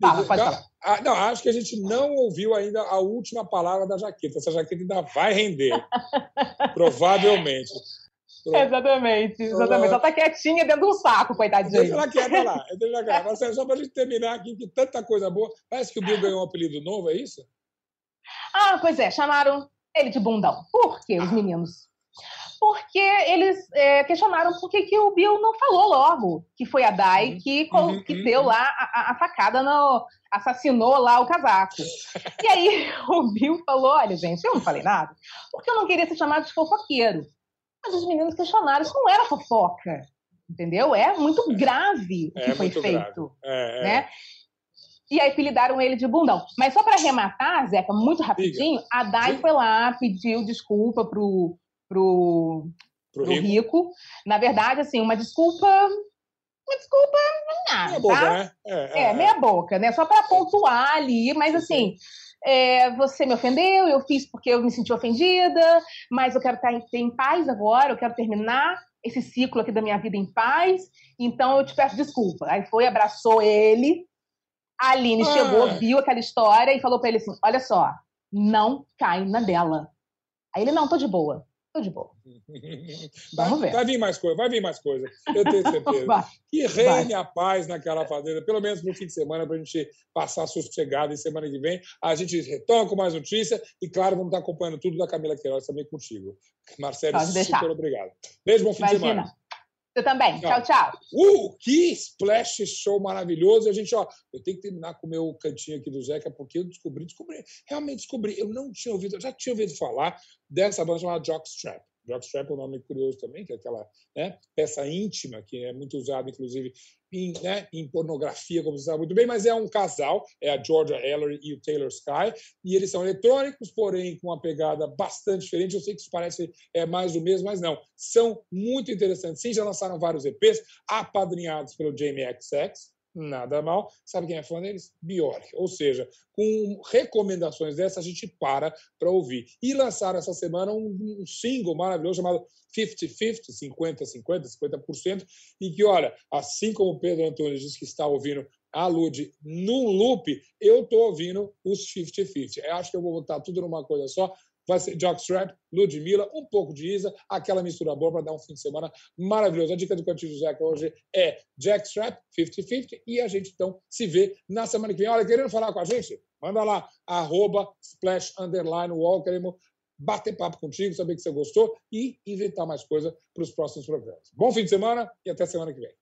Fala, pode falar. Ah, não, acho que a gente não ouviu ainda a última palavra da jaqueta. Essa jaqueta ainda vai render. provavelmente. Exatamente, exatamente. Ela tá quietinha dentro do saco, coitadinha. Deixa ela quieta lá. Deixa ela quieta. Marcelo, só pra gente terminar aqui, que tanta coisa boa. Parece que o Bill ganhou um apelido novo, é isso? Ah, pois é, chamaram ele de bundão. Por quê, os meninos? Porque eles é, questionaram por que, que o Bill não falou logo que foi a Dai que, uhum, que uhum, deu lá a, a, facada, no, assassinou lá o casaco. e aí o Bill falou: olha, gente, eu não falei nada, porque eu não queria ser chamado de fofoqueiro. Mas os meninos questionaram, isso não era fofoca, entendeu? É muito grave o que é foi feito. É, é, né? E aí apelidaram ele de bundão. Mas só para arrematar, Zeca, muito rapidinho, a Dai foi lá, pediu desculpa pro, pro, pro, pro rico. rico. Na verdade, assim, uma desculpa. Uma desculpa. Nada, meia tá? boca, né? É, é, é, meia boca, né? Só para pontuar ali, mas assim. É, você me ofendeu, eu fiz porque eu me senti ofendida, mas eu quero estar em, em paz agora, eu quero terminar esse ciclo aqui da minha vida em paz, então eu te peço desculpa. Aí foi, abraçou ele, a Aline ah. chegou, viu aquela história e falou para ele assim: olha só, não cai na dela. Aí ele, não, tô de boa. De boa. Vamos ver. Vai vir mais coisa, vai vir mais coisa. Eu tenho certeza. vai, que reine vai. a paz naquela fazenda, pelo menos no fim de semana, para a gente passar sossegado e semana que vem. A gente retoma com mais notícia e, claro, vamos estar acompanhando tudo da Camila Queiroz também contigo. Marcelo, super obrigado. Beijo, bom fim Imagina. de semana. Você também. Tchau, tchau. Uh, que splash show maravilhoso. E a gente, ó, eu tenho que terminar com o meu cantinho aqui do Zeca, porque eu descobri, descobri, realmente descobri. Eu não tinha ouvido, eu já tinha ouvido falar dessa banda chamada Jockstrap. Jockstrap é um nome curioso também, que é aquela né, peça íntima, que é muito usada, inclusive, em, né, em, pornografia, como você sabe muito bem, mas é um casal, é a Georgia Ellery e o Taylor Sky, e eles são eletrônicos, porém com uma pegada bastante diferente. Eu sei que isso parece é, mais do mesmo, mas não. São muito interessantes. Sim, já lançaram vários EPs, apadrinhados pelo Jamie XX, nada mal. Sabe quem é fã deles? Bjork. Ou seja, com recomendações dessas, a gente para para ouvir. E lançaram essa semana um, um single maravilhoso chamado 50-50, 50-50, 50%, e que, olha, assim como o Pedro Antônio disse que está ouvindo a Lud num loop, eu estou ouvindo os 50-50. Eu acho que eu vou botar tudo numa coisa só vai ser Jockstrap, Ludmilla, um pouco de Isa, aquela mistura boa para dar um fim de semana maravilhoso. A dica do Cantinho do hoje é Jackstrap, 50-50, e a gente então se vê na semana que vem. Olha, querendo falar com a gente? Manda lá, arroba splash underline wall, queremos bater papo contigo, saber que você gostou e inventar mais coisa para os próximos programas. Bom fim de semana e até semana que vem.